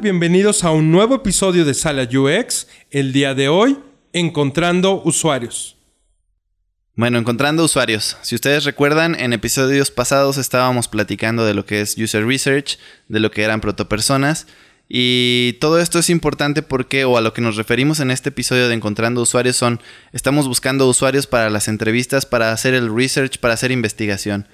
Bienvenidos a un nuevo episodio de Sala UX. El día de hoy, encontrando usuarios. Bueno, encontrando usuarios. Si ustedes recuerdan, en episodios pasados estábamos platicando de lo que es user research, de lo que eran protopersonas. Y todo esto es importante porque, o a lo que nos referimos en este episodio de Encontrando Usuarios, son, estamos buscando usuarios para las entrevistas, para hacer el research, para hacer investigación.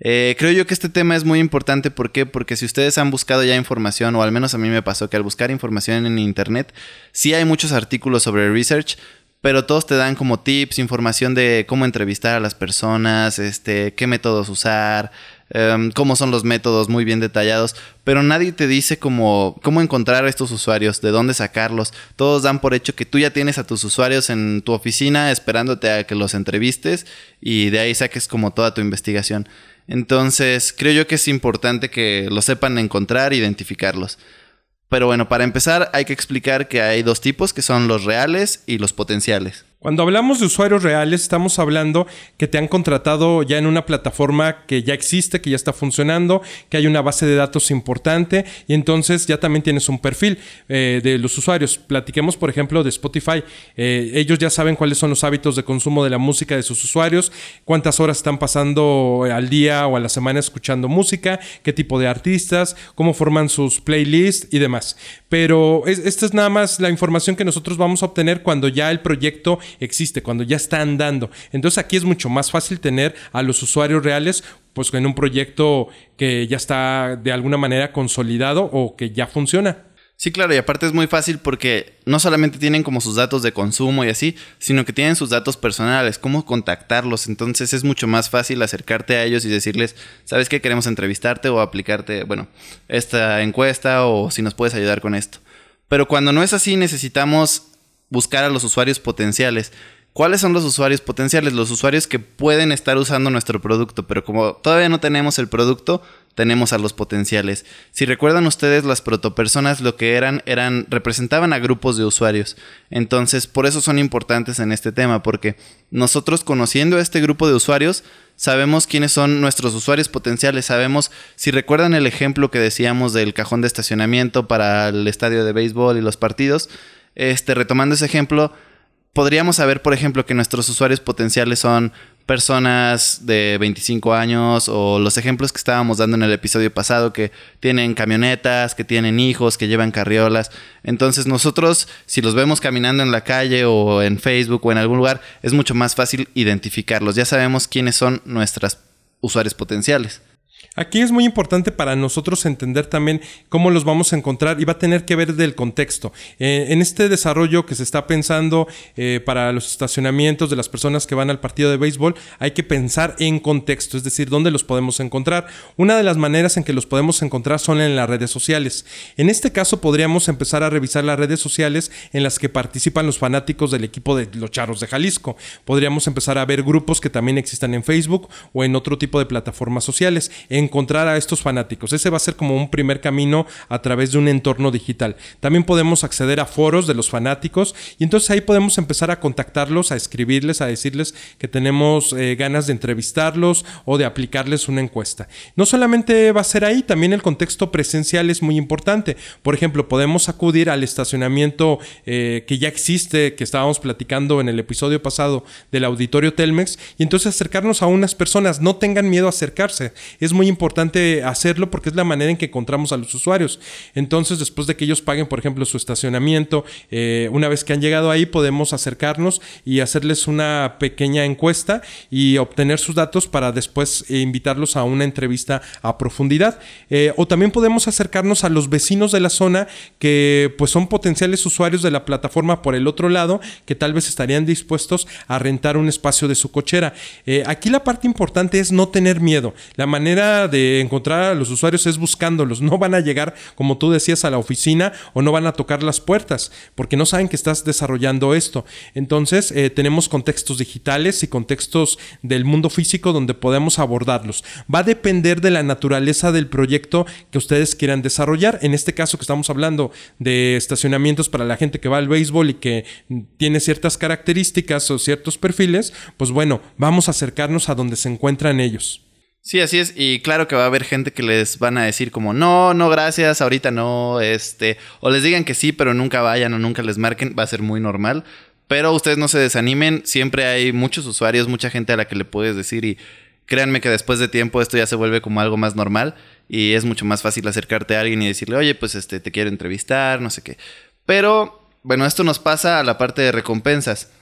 Eh, creo yo que este tema es muy importante. ¿Por qué? Porque si ustedes han buscado ya información, o al menos a mí me pasó que al buscar información en internet, sí hay muchos artículos sobre research, pero todos te dan como tips, información de cómo entrevistar a las personas, este, qué métodos usar, em, cómo son los métodos muy bien detallados, pero nadie te dice cómo, cómo encontrar a estos usuarios, de dónde sacarlos. Todos dan por hecho que tú ya tienes a tus usuarios en tu oficina esperándote a que los entrevistes y de ahí saques como toda tu investigación. Entonces, creo yo que es importante que lo sepan encontrar e identificarlos. Pero bueno, para empezar hay que explicar que hay dos tipos, que son los reales y los potenciales. Cuando hablamos de usuarios reales, estamos hablando que te han contratado ya en una plataforma que ya existe, que ya está funcionando, que hay una base de datos importante y entonces ya también tienes un perfil eh, de los usuarios. Platiquemos, por ejemplo, de Spotify. Eh, ellos ya saben cuáles son los hábitos de consumo de la música de sus usuarios, cuántas horas están pasando al día o a la semana escuchando música, qué tipo de artistas, cómo forman sus playlists y demás. Pero esta es nada más la información que nosotros vamos a obtener cuando ya el proyecto existe, cuando ya está andando. Entonces aquí es mucho más fácil tener a los usuarios reales pues en un proyecto que ya está de alguna manera consolidado o que ya funciona. Sí, claro, y aparte es muy fácil porque no solamente tienen como sus datos de consumo y así, sino que tienen sus datos personales, cómo contactarlos. Entonces es mucho más fácil acercarte a ellos y decirles, ¿sabes qué? Queremos entrevistarte o aplicarte, bueno, esta encuesta o si nos puedes ayudar con esto. Pero cuando no es así, necesitamos buscar a los usuarios potenciales. ¿Cuáles son los usuarios potenciales? Los usuarios que pueden estar usando nuestro producto, pero como todavía no tenemos el producto, tenemos a los potenciales. Si recuerdan ustedes, las protopersonas lo que eran, eran, representaban a grupos de usuarios. Entonces, por eso son importantes en este tema, porque nosotros conociendo a este grupo de usuarios, sabemos quiénes son nuestros usuarios potenciales, sabemos, si recuerdan el ejemplo que decíamos del cajón de estacionamiento para el estadio de béisbol y los partidos, este, retomando ese ejemplo, podríamos saber, por ejemplo, que nuestros usuarios potenciales son personas de 25 años o los ejemplos que estábamos dando en el episodio pasado que tienen camionetas, que tienen hijos, que llevan carriolas. Entonces nosotros si los vemos caminando en la calle o en Facebook o en algún lugar es mucho más fácil identificarlos. Ya sabemos quiénes son nuestros usuarios potenciales. Aquí es muy importante para nosotros entender también cómo los vamos a encontrar y va a tener que ver del contexto. Eh, en este desarrollo que se está pensando eh, para los estacionamientos de las personas que van al partido de béisbol, hay que pensar en contexto, es decir, dónde los podemos encontrar. Una de las maneras en que los podemos encontrar son en las redes sociales. En este caso podríamos empezar a revisar las redes sociales en las que participan los fanáticos del equipo de los Charros de Jalisco. Podríamos empezar a ver grupos que también existan en Facebook o en otro tipo de plataformas sociales encontrar a estos fanáticos. Ese va a ser como un primer camino a través de un entorno digital. También podemos acceder a foros de los fanáticos y entonces ahí podemos empezar a contactarlos, a escribirles, a decirles que tenemos eh, ganas de entrevistarlos o de aplicarles una encuesta. No solamente va a ser ahí, también el contexto presencial es muy importante. Por ejemplo, podemos acudir al estacionamiento eh, que ya existe, que estábamos platicando en el episodio pasado del auditorio Telmex, y entonces acercarnos a unas personas. No tengan miedo a acercarse. Es muy importante hacerlo porque es la manera en que encontramos a los usuarios. Entonces, después de que ellos paguen, por ejemplo, su estacionamiento, eh, una vez que han llegado ahí, podemos acercarnos y hacerles una pequeña encuesta y obtener sus datos para después eh, invitarlos a una entrevista a profundidad. Eh, o también podemos acercarnos a los vecinos de la zona que pues son potenciales usuarios de la plataforma por el otro lado, que tal vez estarían dispuestos a rentar un espacio de su cochera. aquí la parte importante es no tener miedo. La de encontrar a los usuarios es buscándolos. No van a llegar, como tú decías, a la oficina o no van a tocar las puertas porque no saben que estás desarrollando esto. Entonces, eh, tenemos contextos digitales y contextos del mundo físico donde podemos abordarlos. Va a depender de la naturaleza del proyecto que ustedes quieran desarrollar. En este caso que estamos hablando de estacionamientos para la gente que va al béisbol y que tiene ciertas características o ciertos perfiles, pues bueno, vamos a acercarnos a donde se encuentran ellos. Sí, así es. Y claro que va a haber gente que les van a decir como, no, no, gracias, ahorita no, este, o les digan que sí, pero nunca vayan o nunca les marquen, va a ser muy normal. Pero ustedes no se desanimen, siempre hay muchos usuarios, mucha gente a la que le puedes decir y créanme que después de tiempo esto ya se vuelve como algo más normal y es mucho más fácil acercarte a alguien y decirle, oye, pues este, te quiero entrevistar, no sé qué. Pero, bueno, esto nos pasa a la parte de recompensas.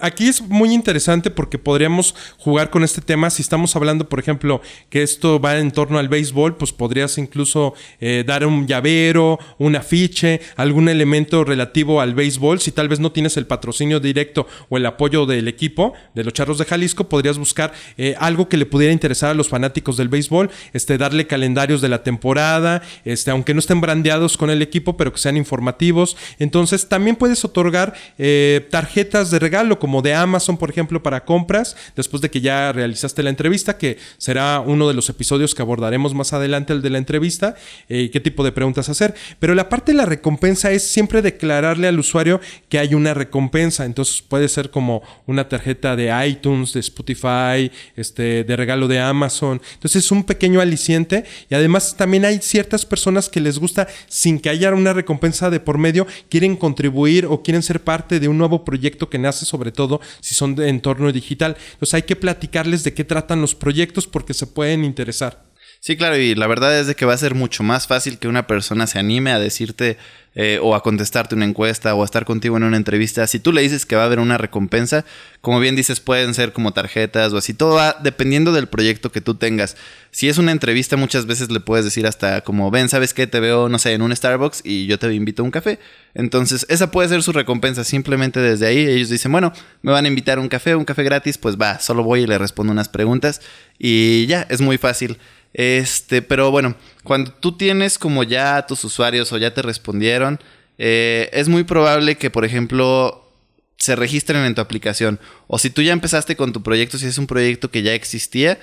Aquí es muy interesante porque podríamos jugar con este tema. Si estamos hablando, por ejemplo, que esto va en torno al béisbol, pues podrías incluso eh, dar un llavero, un afiche, algún elemento relativo al béisbol. Si tal vez no tienes el patrocinio directo o el apoyo del equipo de los Charros de Jalisco, podrías buscar eh, algo que le pudiera interesar a los fanáticos del béisbol, este, darle calendarios de la temporada, este, aunque no estén brandeados con el equipo, pero que sean informativos. Entonces, también puedes otorgar eh, tarjetas de regalo como de Amazon, por ejemplo, para compras, después de que ya realizaste la entrevista, que será uno de los episodios que abordaremos más adelante, el de la entrevista, eh, qué tipo de preguntas hacer. Pero la parte de la recompensa es siempre declararle al usuario que hay una recompensa. Entonces puede ser como una tarjeta de iTunes, de Spotify, este, de regalo de Amazon. Entonces es un pequeño aliciente y además también hay ciertas personas que les gusta, sin que haya una recompensa de por medio, quieren contribuir o quieren ser parte de un nuevo proyecto que nace sobre todo si son de entorno digital. Entonces hay que platicarles de qué tratan los proyectos porque se pueden interesar. Sí, claro, y la verdad es de que va a ser mucho más fácil que una persona se anime a decirte eh, o a contestarte una encuesta o a estar contigo en una entrevista. Si tú le dices que va a haber una recompensa, como bien dices, pueden ser como tarjetas o así, todo va dependiendo del proyecto que tú tengas. Si es una entrevista, muchas veces le puedes decir hasta como, ven, ¿sabes qué? Te veo, no sé, en un Starbucks y yo te invito a un café. Entonces, esa puede ser su recompensa. Simplemente desde ahí ellos dicen, bueno, me van a invitar a un café, un café gratis, pues va, solo voy y le respondo unas preguntas y ya, es muy fácil. Este, pero bueno, cuando tú tienes como ya tus usuarios o ya te respondieron, eh, es muy probable que, por ejemplo, se registren en tu aplicación. O si tú ya empezaste con tu proyecto, si es un proyecto que ya existía,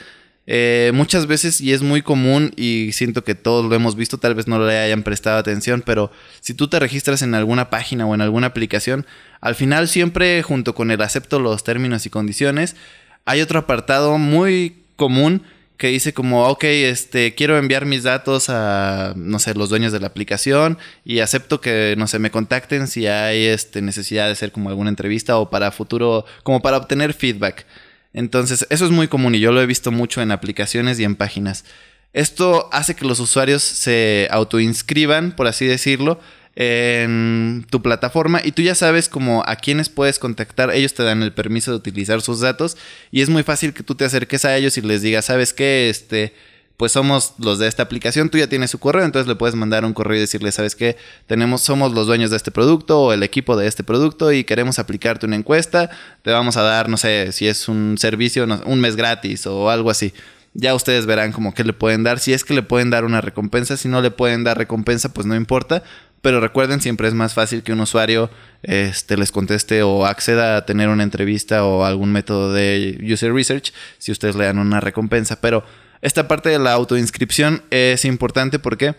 eh, muchas veces, y es muy común, y siento que todos lo hemos visto, tal vez no le hayan prestado atención, pero si tú te registras en alguna página o en alguna aplicación, al final siempre junto con el acepto los términos y condiciones, hay otro apartado muy común que dice como, ok, este, quiero enviar mis datos a, no sé, los dueños de la aplicación y acepto que, no sé, me contacten si hay este, necesidad de hacer como alguna entrevista o para futuro, como para obtener feedback. Entonces, eso es muy común y yo lo he visto mucho en aplicaciones y en páginas. Esto hace que los usuarios se autoinscriban, por así decirlo, en tu plataforma y tú ya sabes como a quiénes puedes contactar. Ellos te dan el permiso de utilizar sus datos y es muy fácil que tú te acerques a ellos y les digas, ¿sabes qué? Este, pues somos los de esta aplicación, tú ya tienes su correo, entonces le puedes mandar un correo y decirle, ¿sabes qué? Tenemos, somos los dueños de este producto o el equipo de este producto y queremos aplicarte una encuesta, te vamos a dar, no sé, si es un servicio, un mes gratis o algo así. Ya ustedes verán como qué le pueden dar, si es que le pueden dar una recompensa, si no le pueden dar recompensa, pues no importa, pero recuerden, siempre es más fácil que un usuario este, les conteste o acceda a tener una entrevista o algún método de user research si ustedes le dan una recompensa. Pero esta parte de la autoinscripción es importante porque,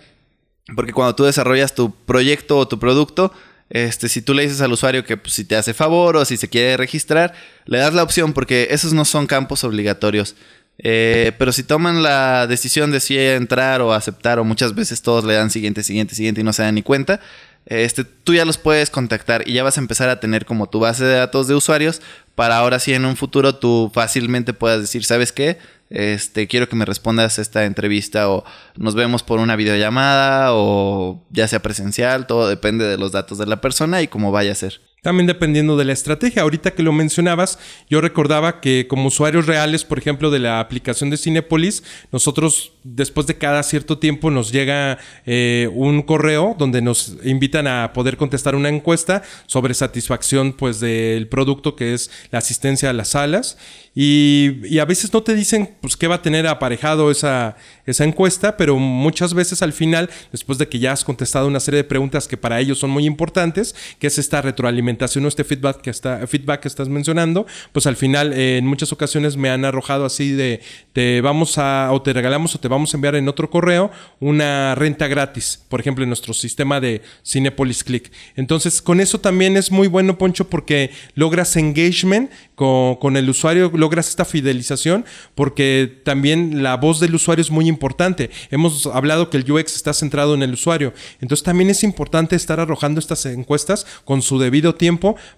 porque cuando tú desarrollas tu proyecto o tu producto, este, si tú le dices al usuario que pues, si te hace favor o si se quiere registrar, le das la opción porque esos no son campos obligatorios. Eh, pero si toman la decisión de si entrar o aceptar, o muchas veces todos le dan siguiente, siguiente, siguiente y no se dan ni cuenta, este, tú ya los puedes contactar y ya vas a empezar a tener como tu base de datos de usuarios para ahora sí en un futuro tú fácilmente puedas decir, ¿sabes qué? Este, quiero que me respondas esta entrevista o nos vemos por una videollamada o ya sea presencial, todo depende de los datos de la persona y cómo vaya a ser. También dependiendo de la estrategia. Ahorita que lo mencionabas, yo recordaba que como usuarios reales, por ejemplo, de la aplicación de Cinepolis, nosotros después de cada cierto tiempo nos llega eh, un correo donde nos invitan a poder contestar una encuesta sobre satisfacción pues del producto que es la asistencia a las salas y, a veces no te dicen pues qué va a tener aparejado esa, esa encuesta, pero muchas veces al final, después de que ya has contestado una serie de preguntas que para ellos son muy importantes, que es esta retroalimentación retroalimentación o este feedback que, está, feedback que estás mencionando, pues al final eh, en muchas ocasiones me han arrojado así de te vamos a o te regalamos o te vamos a enviar en otro correo una renta gratis, por ejemplo en nuestro sistema de Cinepolis Click. Entonces con eso también es muy bueno Poncho porque logras engagement con, con el usuario, logras esta fidelización porque también la voz del usuario es muy importante. Hemos hablado que el UX está centrado en el usuario, entonces también es importante estar arrojando estas encuestas con su debido tiempo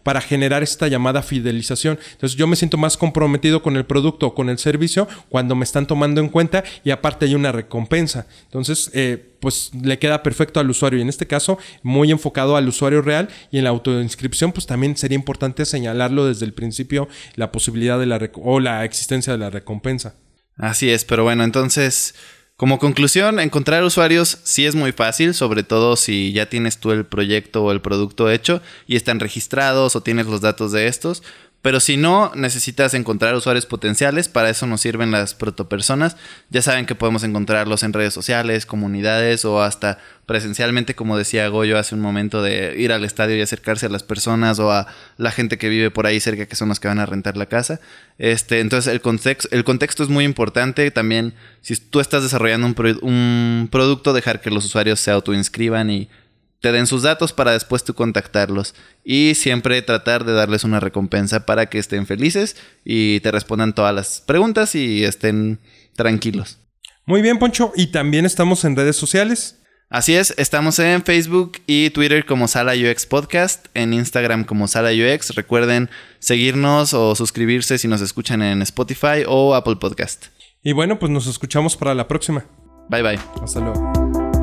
para generar esta llamada fidelización. Entonces yo me siento más comprometido con el producto o con el servicio cuando me están tomando en cuenta y aparte hay una recompensa. Entonces, eh, pues le queda perfecto al usuario y en este caso muy enfocado al usuario real y en la autoinscripción pues también sería importante señalarlo desde el principio la posibilidad de la o la existencia de la recompensa. Así es, pero bueno, entonces como conclusión, encontrar usuarios sí es muy fácil, sobre todo si ya tienes tú el proyecto o el producto hecho y están registrados o tienes los datos de estos. Pero si no, necesitas encontrar usuarios potenciales, para eso nos sirven las protopersonas. Ya saben que podemos encontrarlos en redes sociales, comunidades o hasta presencialmente, como decía Goyo hace un momento, de ir al estadio y acercarse a las personas o a la gente que vive por ahí cerca, que son los que van a rentar la casa. Este, entonces el contexto, el contexto es muy importante. También, si tú estás desarrollando un, un producto, dejar que los usuarios se autoinscriban y te den sus datos para después tú contactarlos. Y siempre tratar de darles una recompensa para que estén felices y te respondan todas las preguntas y estén tranquilos. Muy bien, Poncho. Y también estamos en redes sociales. Así es, estamos en Facebook y Twitter como Sala UX Podcast, en Instagram como Sala UX. Recuerden seguirnos o suscribirse si nos escuchan en Spotify o Apple Podcast. Y bueno, pues nos escuchamos para la próxima. Bye bye. Hasta luego.